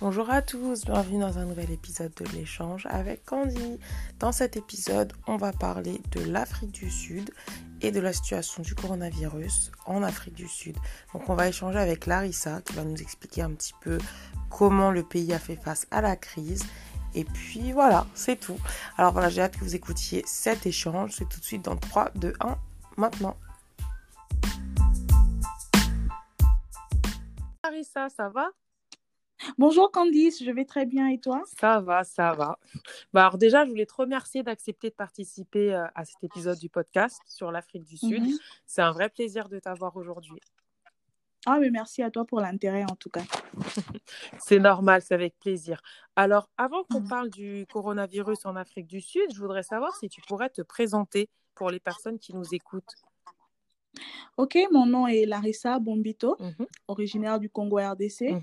Bonjour à tous, bienvenue dans un nouvel épisode de l'échange avec Candy. Dans cet épisode, on va parler de l'Afrique du Sud et de la situation du coronavirus en Afrique du Sud. Donc on va échanger avec Larissa qui va nous expliquer un petit peu comment le pays a fait face à la crise. Et puis voilà, c'est tout. Alors voilà, j'ai hâte que vous écoutiez cet échange. C'est tout de suite dans 3, 2, 1, maintenant. Larissa, ça va? Bonjour Candice, je vais très bien et toi? Ça va, ça va. Bah alors déjà, je voulais te remercier d'accepter de participer euh, à cet épisode du podcast sur l'Afrique du Sud. Mhm. C'est un vrai plaisir de t'avoir aujourd'hui. Ah mais merci à toi pour l'intérêt en tout cas. C'est normal, c'est avec plaisir. Alors, avant qu'on Mhm. parle du coronavirus en Afrique du Sud, je voudrais savoir si tu pourrais te présenter pour les personnes qui nous écoutent. Ok, mon nom est Larissa Bombito, Mhm, originaire du Congo RDC.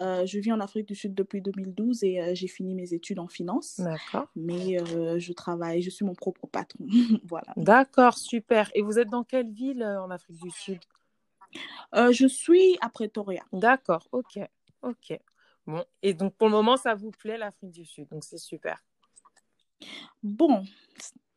Euh, je vis en Afrique du Sud depuis 2012 et euh, j'ai fini mes études en finance. D'accord. Mais euh, je travaille, je suis mon propre patron. voilà. D'accord, super. Et vous êtes dans quelle ville en Afrique du Sud? Je suis à Pretoria. D'accord, ok, ok. Bon, et donc pour le moment, ça vous plaît l'Afrique du Sud, donc c'est super. Bon,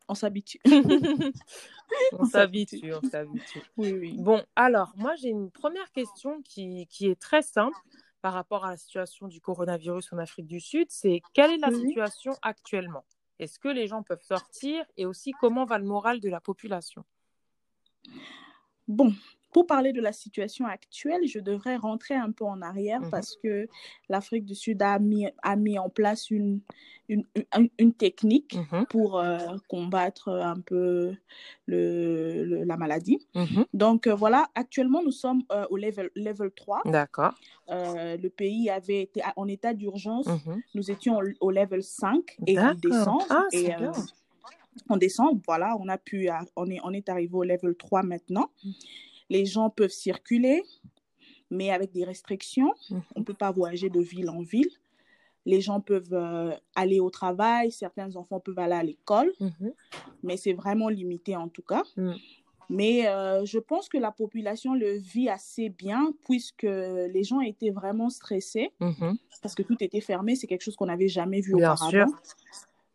on s'habitue. on s'habitue. on s'habitue. Oui, oui. Bon, alors, moi, j'ai une première question qui, qui est très simple par rapport à la situation du coronavirus en Afrique du Sud. C'est quelle est la situation actuellement? Est-ce que les gens peuvent sortir? Et aussi, comment va le moral de la population? Bon, pour parler de la situation actuelle, je devrais rentrer un peu en arrière Mhm. parce que l'Afrique du Sud a mis, a mis en place une, une, une, une technique Mhm, pour euh, combattre un peu le, le- la maladie. mhm. Donc euh, voilà, actuellement nous sommes euh, au level, level 3. D'accord. Le pays avait été en état d'urgence. Nous étions au, au level 5 et D'accord. descend. Ah, et, bien. on descend, voilà, on a pu, on est, on est arrivé au level 3 maintenant. Les gens peuvent circuler, mais avec des restrictions. Mhm. On ne peut pas voyager de ville en ville. Les gens peuvent euh, aller au travail, certains enfants peuvent aller à l'école, Mhm. mais c'est vraiment limité en tout cas. Mhm. Mais euh, je pense que la population le vit assez bien puisque les gens étaient vraiment stressés parce que tout était fermé. C'est quelque chose qu'on n'avait jamais vu Bien auparavant. sûr.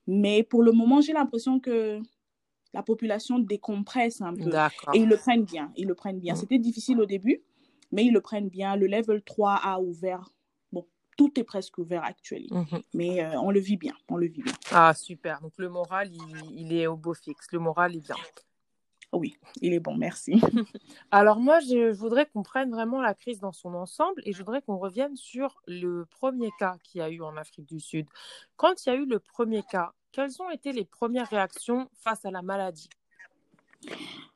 Mais pour le moment, j'ai l'impression que la population décompresse un peu. Et ils le prennent bien. Ils le prennent bien. Mm. C'était difficile au début, mais ils le prennent bien. Le level 3 a ouvert. Bon, tout est presque ouvert actuellement. Mhm. Mais euh, on le vit bien. On le vit bien. Ah, super. Donc, le moral, il, il est au beau fixe. Le moral est bien. Oui, il est bon. Merci. Alors moi, je voudrais qu'on prenne vraiment la crise dans son ensemble et je voudrais qu'on revienne sur le premier cas qu'il y a eu en Afrique du Sud. Quand il y a eu le premier cas, quelles ont été les premières réactions face à la maladie?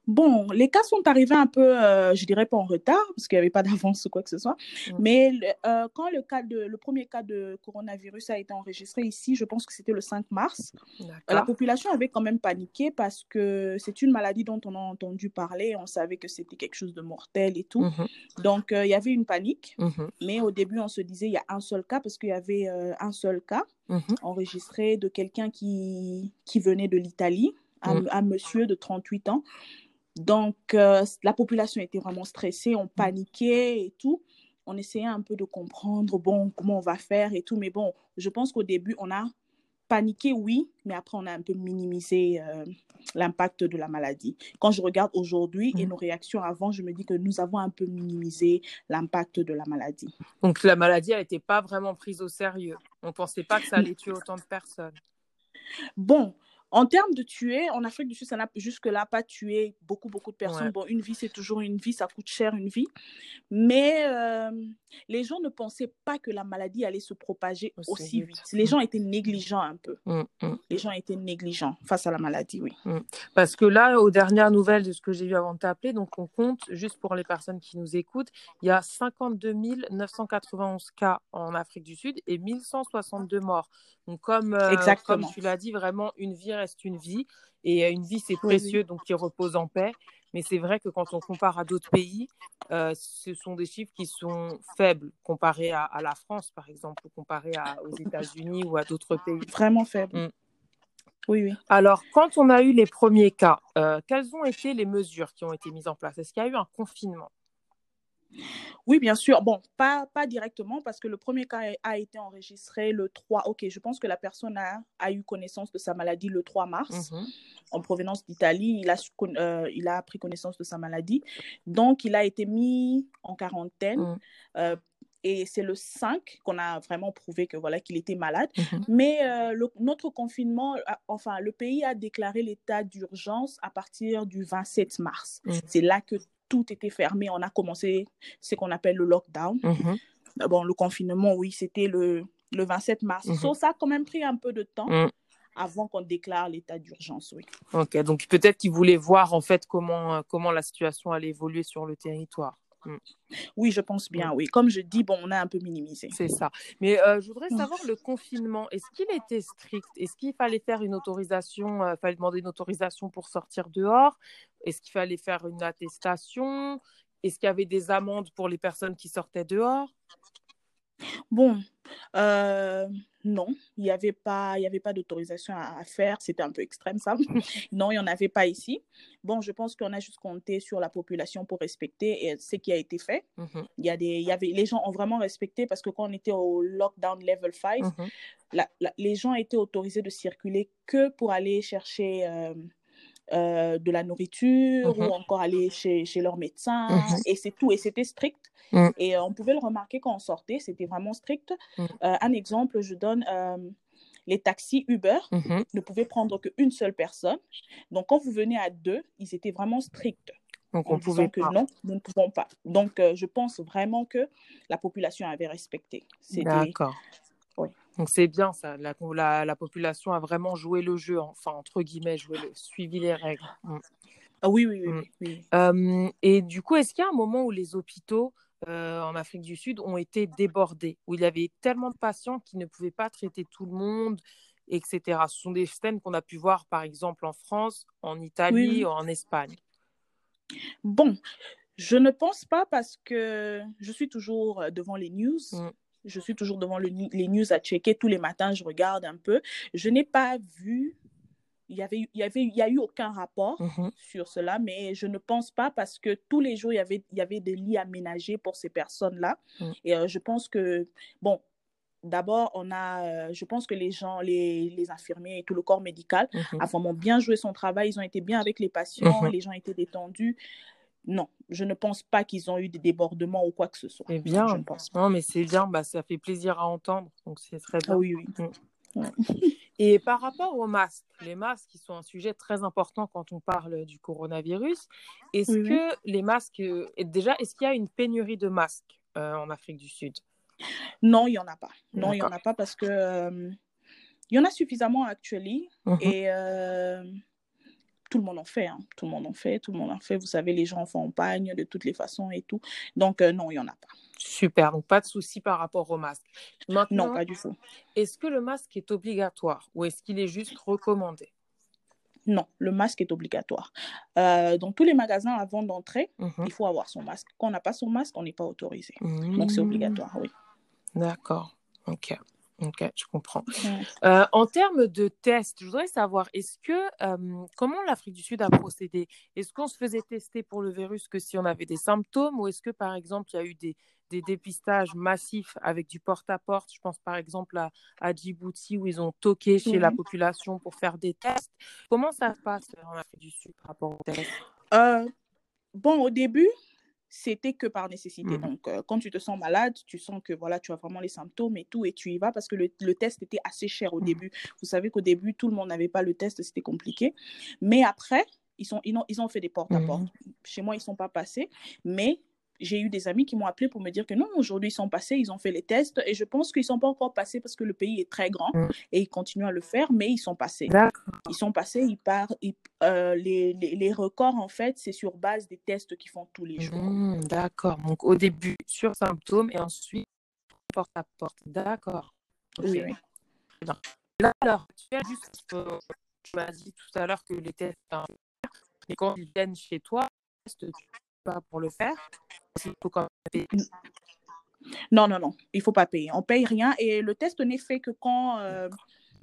Bon, les cas sont arrivés un peu, euh, je dirais pas en retard, parce qu'il n'y avait pas d'avance ou quoi que ce soit. Mais euh, quand le, cas de, le premier cas de coronavirus a été enregistré ici, je pense que c'était le 5 mars, la D'accord. population avait quand même paniqué parce que c'est une maladie dont on a entendu parler, on savait que c'était quelque chose de mortel et tout. Mhm, Donc, euh, il y avait une panique, mhm, mais au début, on se disait il y a un seul cas parce qu'il y avait euh, un seul cas mhm. enregistré de quelqu'un qui, qui venait de l'Italie, un, Mm. un monsieur de 38 ans. Donc, euh, la population était vraiment stressée, on paniquait et tout. On essayait un peu de comprendre, bon, comment on va faire et tout. Mais bon, je pense qu'au début, on a paniqué, oui, mais après, on a un peu minimisé euh, l'impact de la maladie. Quand je regarde aujourd'hui et Mm. nos réactions avant, je me dis que nous avons un peu minimisé l'impact de la maladie. Donc la maladie, elle n'était pas vraiment prise au sérieux. On ne pensait pas que ça allait tuer autant de personnes. Bon, en termes de tuer, en Afrique du Sud, ça n'a jusque-là pas tué beaucoup, beaucoup de personnes. Ouais. Bon, une vie, c'est toujours une vie, ça coûte cher une vie. Mais euh, les gens ne pensaient pas que la maladie allait se propager Aussi aussi, vite. vite. Les Mm. gens étaient négligents un peu. Mm, mm. Les gens étaient négligents face à la maladie, oui. Parce que là, aux dernières nouvelles de ce que j'ai vu avant de t'appeler, donc on compte, juste pour les personnes qui nous écoutent, il y a 52 991 cas en Afrique du Sud et 1162 morts. Donc comme, euh, comme tu l'as dit, vraiment, une vie reste une vie. Et euh, une vie, c'est précieux, donc qui repose en paix. Mais c'est vrai que quand on compare à d'autres pays, euh, ce sont des chiffres qui sont faibles comparés à, à la France, par exemple, ou comparés à- aux États-Unis ou à d'autres pays. Vraiment faible. Mm. Oui, oui. Alors, quand on a eu les premiers cas, euh, quelles ont été les mesures qui ont été mises en place? Est-ce qu'il y a eu un confinement? Oui, bien sûr. Bon, pas, pas directement parce que le premier cas a été enregistré le 3. Ok, je pense que la personne a, a eu connaissance de sa maladie le 3 mars Mhm. en provenance d'Italie. Il, a euh, il a pris connaissance de sa maladie. Donc, il a été mis en quarantaine. Mm. euh, et c'est le 5 qu'on a vraiment prouvé que voilà qu'il était malade. Mhm. Mais euh, le- notre confinement, enfin, le pays a déclaré l'état d'urgence à partir du 27 mars. Mm. C'est là que tout était fermé. On a commencé ce qu'on appelle le lockdown. Mhm. Bon, le confinement, oui, c'était le, le 27 mars. Mhm. So, ça a quand même pris un peu de temps Mm. avant qu'on déclare l'état d'urgence, oui. Ok, donc peut-être qu'ils voulaient voir en fait comment, euh, comment la situation allait évoluer sur le territoire. Oui, je pense bien, oui. Comme je dis, bon, on a un peu minimisé. C'est ça. Mais euh, je voudrais Mm. savoir le confinement, est-ce qu'il était strict? Est-ce qu'il fallait faire une autorisation, euh, fallait demander une autorisation pour sortir dehors? Est-ce qu'il fallait faire une attestation? Est-ce qu'il y avait des amendes pour les personnes qui sortaient dehors? Bon, euh, non, il n'y avait pas, il y avait pas d'autorisation à, à faire. C'était un peu extrême, ça. non, il n'y en avait pas ici. Bon, je pense qu'on a juste compté sur la population pour respecter et ce qui a été fait. Mhm, Il y a des, il y avait, les gens ont vraiment respecté parce que quand on était au lockdown level 5, mhm, la- la- les gens étaient autorisés de circuler que pour aller chercher euh, euh, de la nourriture Mhm. ou encore aller chez, chez leur médecin. Et c'est tout. Et c'était strict. Mhm. Et euh, on pouvait le remarquer quand on sortait. C'était vraiment strict. Mhm. Euh, un exemple, je donne euh, les taxis Uber mhm. ne pouvaient prendre qu'une seule personne. Donc, quand vous venez à deux, ils étaient vraiment stricts Donc on pouvait que pas. non, nous ne pouvons pas. Donc, euh, je pense vraiment que la population avait respecté. D'accord. Oui. Donc c'est bien ça. La, la, la population a vraiment joué le jeu, enfin entre guillemets, joué le, suivi les règles. Mm. Ah oui, oui, oui, Mm. oui, oui. Euh, et du coup, est-ce qu'il y a un moment où les hôpitaux euh, en Afrique du Sud ont été débordés, où il y avait tellement de patients qui ne pouvaient pas traiter tout le monde, etc. Ce sont des scènes qu'on a pu voir, par exemple, en France, en Italie, Oui, oui. en Espagne. Bon, je ne pense pas parce que je suis toujours devant les news. Mm. Je suis toujours devant le les news à checker. Tous les matins, je regarde un peu. Je n'ai pas vu, il y avait, il y avait, il y a eu aucun rapport Mhm. sur cela, mais je ne pense pas parce que tous les jours, il y avait, il y avait des lits aménagés pour ces personnes-là. Mm. Et euh, je pense que, bon, d'abord, on a, euh, je pense que les gens, les, les infirmiers et tout le corps médical Mhm. a vraiment bien joué son travail. Ils ont été bien avec les patients, Mhm. les gens étaient détendus. Non, je ne pense pas qu'ils ont eu des débordements ou quoi que ce soit. C'est bien. je ne pense pas. Non, mais c'est bien, bah, ça fait plaisir à entendre, donc c'est très bien. oui, oui. Et par rapport aux masques, les masques qui sont un sujet très important quand on parle du coronavirus, est-ce Oui, que les masques, euh, déjà, est-ce qu'il y a une pénurie de masques euh, en Afrique du Sud? Non, il n'y en a pas. Non, il n'y en a pas parce que euh, il y en a suffisamment actuellement Mhm. et euh, tout le monde en fait. hein. Tout le monde en fait, tout le monde en fait. Vous savez, les gens en font en pagne de toutes les façons et tout. Donc, non, il n'y en a pas. Super, donc pas de souci par rapport au masque. Non, Maintenant, pas du tout. est-ce que le masque est obligatoire ou est-ce qu'il est juste recommandé? Non, le masque est obligatoire. Euh, dans tous les magasins, avant d'entrer, Mhm. il faut avoir son masque. Quand on n'a pas son masque, on n'est pas autorisé. Donc, c'est Mmh. obligatoire, oui. D'accord, ok, ok, je comprends. Euh, en termes de tests, je voudrais savoir, est-ce que, euh, comment l'Afrique du Sud a procédé? Est-ce qu'on se faisait tester pour le virus que si on avait des symptômes ou est-ce que, par exemple, il y a eu des, des dépistages massifs avec du porte-à-porte? Je pense, par exemple, à, à Djibouti où ils ont toqué chez la population pour faire des tests. Comment ça se passe en Afrique du Sud par rapport aux tests? Euh, bon, au début, c'était que par nécessité. Mhm. Donc, euh, quand tu te sens malade, tu sens que voilà, tu as vraiment les symptômes et tout, et tu y vas parce que le, le test était assez cher au Mhm. début. Vous savez qu'au début, tout le monde n'avait pas le test, c'était compliqué. Mais après, ils, sont, ils, ont, ils ont fait des porte-à-porte. Mhm. Chez moi, ils ne sont pas passés, mais j'ai eu des amis qui m'ont appelé pour me dire que non, aujourd'hui, ils sont passés, ils ont fait les tests, et je pense qu'ils ne sont pas encore passés parce que le pays est très grand, Mhm. et ils continuent à le faire, mais ils sont passés D'accord. ils sont passés, ils partent, euh, les, les, les records, en fait, c'est sur base des tests qu'ils font tous les jours. Mhm, d'accord. Donc, au début, sur symptômes et ensuite, porte-à-porte. D'accord. Ok. Oui, oui. Là, à l'heure actuelle, juste, euh, tu dit tout à l'heure que les tests, hein, mais quand ils viennent chez toi, tu pour le faire. Non, non, non, il faut pas payer. On paye rien et le test n'est fait que quand, euh,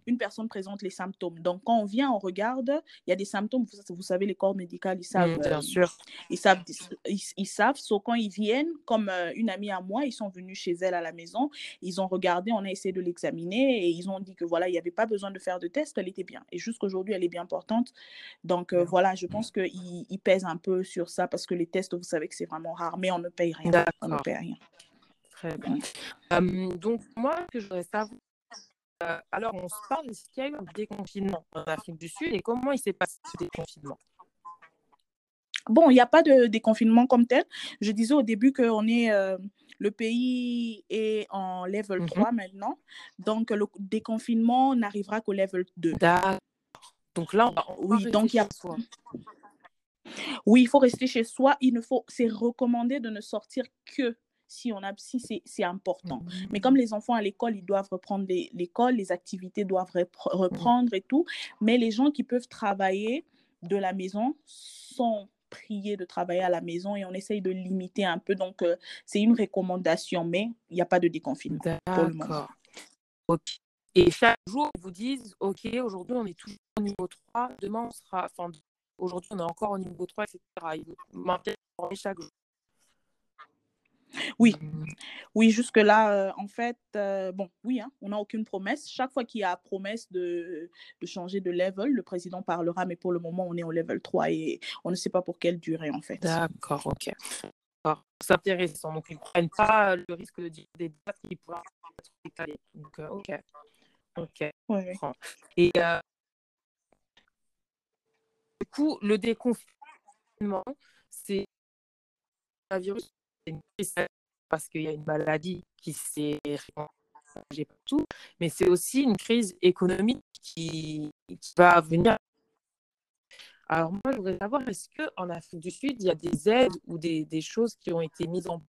une personne présente les symptômes. Donc, quand on vient, on regarde, il y a des symptômes, vous, savez, les corps médicaux, ils savent. Mm, bien sûr. Ils savent, ils, savent. Sauf quand ils viennent, comme une amie à moi, ils sont venus chez elle à la maison, ils ont regardé, on a essayé de l'examiner et ils ont dit que voilà, il n'y avait pas besoin de faire de test, elle était bien. Et jusqu'aujourd'hui, elle est bien portante. Donc, voilà, je pense qu'ils il pèsent un peu sur ça parce que les tests, vous savez que c'est vraiment rare, mais on ne paye rien. On ne paye rien. Très bien. Euh, donc, moi, ce que je voudrais savoir, euh, alors on se parle, est-ce qu'il y a eu un déconfinement en Afrique du Sud et comment il s'est passé ce déconfinement? Bon, il n'y a pas de déconfinement comme tel. Je disais au début qu'on est, euh, le pays est en level 3 mhm. maintenant. Donc, le déconfinement n'arrivera qu'au level 2. Donc là, on va, oui, donc il y a... Oui, il faut rester chez soi. Il ne faut, c'est recommandé de ne sortir que si on a si c'est important. Mm-hmm. Mais comme les enfants à l'école, ils doivent reprendre l'école, les activités doivent reprendre et tout. Mais les gens qui peuvent travailler de la maison sont priés de travailler à la maison et on essaye de limiter un peu. Donc, euh, c'est une recommandation, mais il n'y a pas de déconfinement pour le moment. Ok. Et chaque jour, ils vous disent, OK, aujourd'hui, on est toujours au niveau 3, demain, on sera, enfin, aujourd'hui, on est encore au niveau 3, etc. Ils vous chaque jour. Oui, mmh. oui, jusque-là, euh, en fait, euh, bon, oui, hein, on n'a aucune promesse. Chaque fois qu'il y a promesse de, de, changer de level, le président parlera, mais pour le moment, on est au level 3 et on ne sait pas pour quelle durée, en fait. D'accord, ok. C'est intéressant. Donc, ils ne prennent pas le risque de dire des dates qui pourraient être décalées. Donc, euh, ok. Ok. Et du coup, le déconfinement, c'est un virus parce qu'il y a une maladie qui s'est répandue partout, mais c'est aussi une crise économique qui, va venir. Alors moi, je voudrais savoir, est-ce qu'en Afrique du Sud, il y a des aides ou des, des choses qui ont été mises en place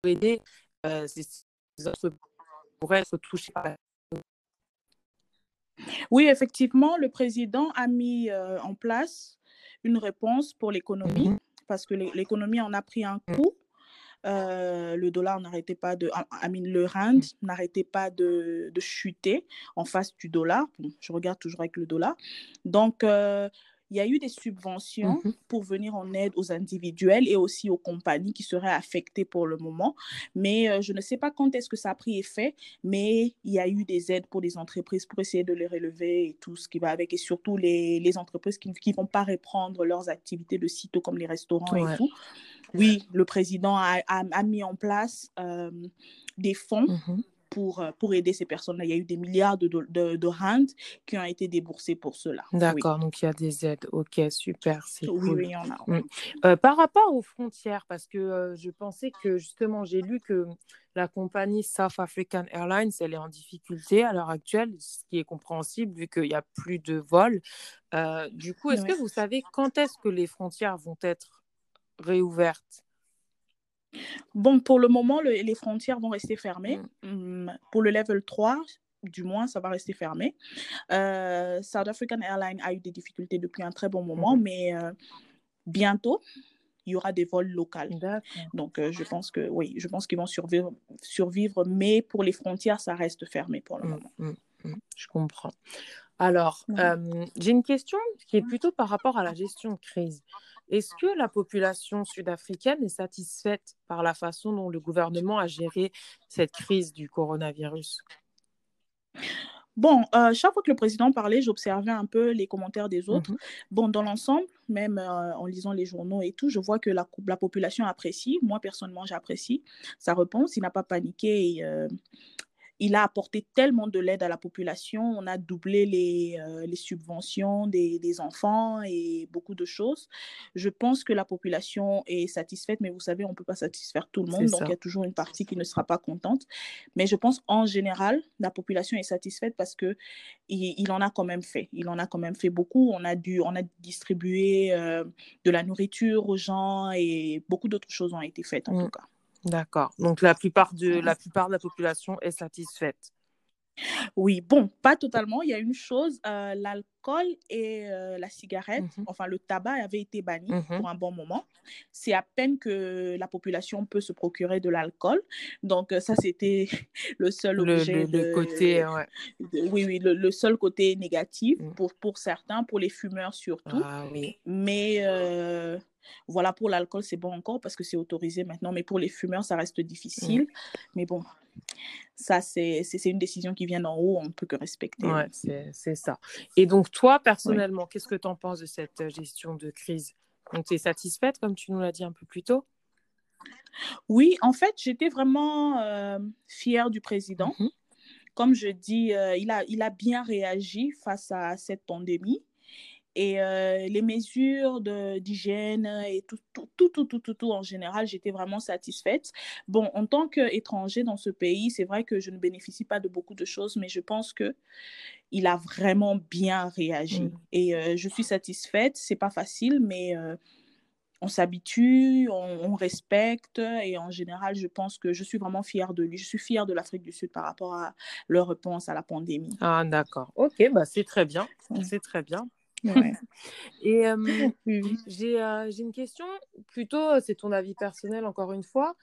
pour aider euh, ces, entreprises pour être touchées par la oui, effectivement, le président a mis euh, en place une réponse pour l'économie mm-hmm. parce que l'économie en a pris un coup. Euh, le dollar n'arrêtait pas de, I mean, le rand n'arrêtait pas de, de, chuter en face du dollar. je regarde toujours avec le dollar. Donc, euh, il y a eu des subventions mmh pour venir en aide aux individuels et aussi aux compagnies qui seraient affectées pour le moment. Mais euh, je ne sais pas quand est-ce que ça a pris effet, mais il y a eu des aides pour les entreprises pour essayer de les relever et tout ce qui va avec, et surtout les, les entreprises qui ne vont pas reprendre leurs activités de sitôt comme les restaurants et tout. Oui, le président a, a, mis en place euh, des fonds. Mmh pour, euh, pour aider ces personnes-là. Il y a eu des milliards de, de, de rand qui ont été déboursés pour cela. D'accord, donc il y a des aides. Ok, super, c'est oui, cool. Oui, il y en a. Mm. Euh, par rapport aux frontières, parce que je pensais que justement, j'ai lu que la compagnie South African Airlines, elle est en difficulté à l'heure actuelle, ce qui est compréhensible vu qu'il n'y a plus de vols. du coup, est-ce que vous savez quand est-ce que les frontières vont être réouverte Bon, pour le moment, les frontières vont rester fermées. Mm. Mm, pour le level 3, du moins, ça va rester fermé. Euh, South African Airlines a eu des difficultés depuis un très bon moment, mm-hmm. mais euh, bientôt, il y aura des vols locaux. Donc, euh, je pense que oui, je pense qu'ils vont survivre, survivre, mais pour les frontières, ça reste fermé pour le mm, moment. je comprends. Alors, j'ai une question qui est plutôt par rapport à la gestion de crise. Est-ce que la population sud-africaine est satisfaite par la façon dont le gouvernement a géré cette crise du coronavirus? Bon, euh, chaque fois que le président parlait, j'observais un peu les commentaires des autres. Mhm. Bon, dans l'ensemble, même euh, en lisant les journaux et tout, je vois que la, la population apprécie. Moi, personnellement, j'apprécie sa réponse. Il n'a pas paniqué et euh, il a apporté tellement de l'aide à la population. On a doublé les, euh, les subventions des, des, enfants et beaucoup de choses. Je pense que la population est satisfaite, mais vous savez, on ne peut pas satisfaire tout le monde. Donc, il y a toujours une partie qui ne sera pas contente. Mais je pense en général, la population est satisfaite parce que il, en a quand même fait. Il en a quand même fait beaucoup. On a, dû, on a distribué euh, de la nourriture aux gens et beaucoup d'autres choses ont été faites en mmh. tout cas. D'accord. Donc la plupart de la plupart de la population est satisfaite. Oui, bon, pas totalement. Il y a une chose, euh, l'alcool et euh, la cigarette, Mhm. enfin le tabac avait été banni Mhm. pour un bon moment. C'est à peine que la population peut se procurer de l'alcool. Donc euh, ça, c'était le seul objet le, le de, côté, ouais. de- oui, oui, le, le seul côté négatif Mm. pour, pour certains, pour les fumeurs surtout. Ah oui. Mais euh, voilà, pour l'alcool, c'est bon encore parce que c'est autorisé maintenant. Mais pour les fumeurs, ça reste difficile. Mais bon, ça, c'est une décision qui vient d'en haut, on ne peut que respecter. Ouais, c'est ça. Et donc, toi, personnellement, qu'est-ce que tu en penses de cette euh, gestion de crise? Donc, tu es satisfaite, comme tu nous l'as dit un peu plus tôt? Oui, en fait, j'étais vraiment euh, fière du président. Mhm. Comme je dis, euh, il a, il a bien réagi face à cette pandémie. Et euh, les mesures d'hygiène et tout, tout, tout, tout, tout, tout, tout en général, j'étais vraiment satisfaite. Bon, en tant qu'étranger dans ce pays, c'est vrai que je ne bénéficie pas de beaucoup de choses, mais je pense que il a vraiment bien réagi. Mm. Et euh, je suis satisfaite. C'est pas facile, mais euh, on s'habitue, on, on respecte. Et en général, je pense que je suis vraiment fière de lui. Je suis fière de l'Afrique du Sud par rapport à leur réponse à la pandémie. Ah, d'accord. Ok, bah, c'est très bien. C'est très bien. Ouais. Et euh, j'ai euh, une question, plutôt, c'est ton avis personnel encore une fois.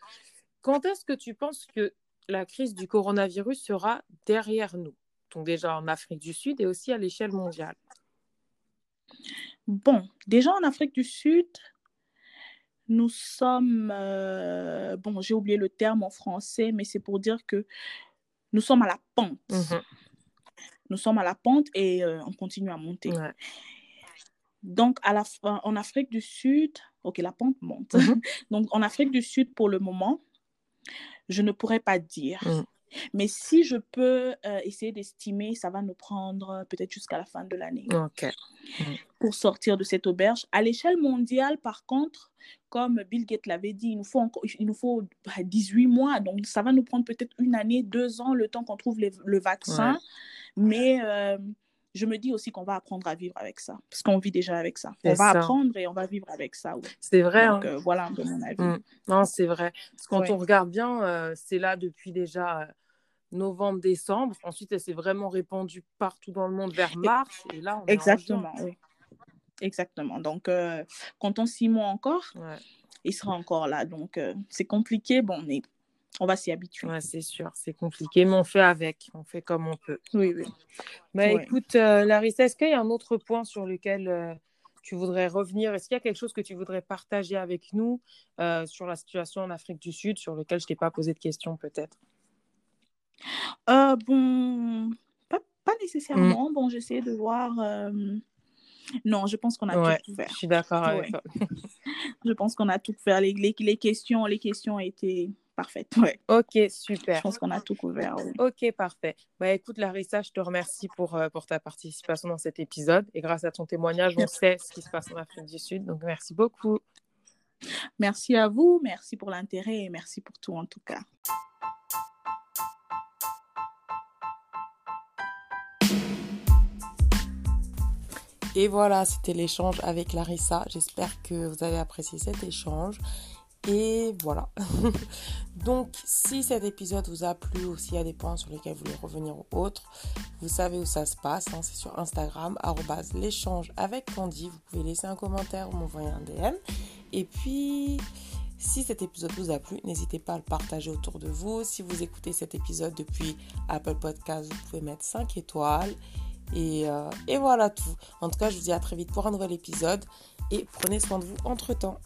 Quand est-ce que tu penses que la crise du coronavirus sera derrière nous? Donc déjà en Afrique du Sud et aussi à l'échelle mondiale. Bon, déjà en Afrique du Sud, nous sommes, euh, bon, j'ai oublié le terme en français, mais c'est pour dire que nous sommes à la pente. Mhm. Nous sommes à la pente et euh, on continue à monter. Ouais. Donc, à la fin, en Afrique du Sud, ok, la pente monte. Mhm. Donc, en Afrique du Sud, pour le moment, je ne pourrais pas dire. Mm. Mais si je peux euh, essayer d'estimer, ça va nous prendre euh, peut-être jusqu'à la fin de l'année Ok. pour sortir de cette auberge. À l'échelle mondiale, par contre, comme Bill Gates l'avait dit, il nous faut, encore, il nous faut bah, 18 mois. Donc, ça va nous prendre peut-être une année, deux ans, le temps qu'on trouve les- le vaccin. Ouais. Mais euh, je me dis aussi qu'on va apprendre à vivre avec ça, parce qu'on vit déjà avec ça. On va ça. apprendre et on va vivre avec ça. oui. C'est vrai, Donc, hein. euh, voilà un peu mon avis. Mm. Non, c'est vrai. Parce que quand Ouais. on regarde bien, euh, c'est là depuis déjà novembre, décembre. Ensuite, elle s'est vraiment répandue partout dans le monde vers mars. Et là, on. Exactement, oui. Exactement. Donc, euh, comptons six mois encore, Ouais, il sera encore là. Donc, euh, c'est compliqué, bon, mais on va s'y habituer. ouais, c'est sûr. C'est compliqué, mais on fait avec. On fait comme on peut. Oui, oui. Bah, Ouais. écoute, euh, Larissa, est-ce qu'il y a un autre point sur lequel euh, tu voudrais revenir? Est-ce qu'il y a quelque chose que tu voudrais partager avec nous euh, sur la situation en Afrique du Sud, sur lequel je t'ai pas posé de questions peut-être? Euh, bon, pas, pas Mm. nécessairement. Bon, j'essaie de voir. euh, Non, je pense qu'on a Ouais, tout couvert. je suis d'accord avec Ouais. toi. Je pense qu'on a tout couvert. Les, les, les questions, les questions étaient parfaites. Ouais. Ok, Je super. pense qu'on a tout couvert. Ok, parfait. Bah écoute, Larissa, je te remercie pour, euh, pour ta participation dans cet épisode. Et grâce à ton témoignage, on sait ce qui se passe en Afrique du Sud. Donc merci beaucoup. Merci à vous, merci pour l'intérêt et merci pour tout en tout cas. Et voilà, c'était l'échange avec Larissa. J'espère que vous avez apprécié cet échange. Et voilà. Donc, si cet épisode vous a plu ou s'il y a des points sur lesquels vous voulez revenir ou autres, vous savez où ça se passe. hein, c'est sur Instagram, l'échange avec Candy. Vous pouvez laisser un commentaire ou m'envoyer un DM. Et puis, si cet épisode vous a plu, n'hésitez pas à le partager autour de vous. Si vous écoutez cet épisode depuis Apple Podcast, vous pouvez mettre 5 étoiles. Et, euh, et voilà tout. En tout cas, je vous dis à très vite pour un nouvel épisode et prenez soin de vous entre-temps.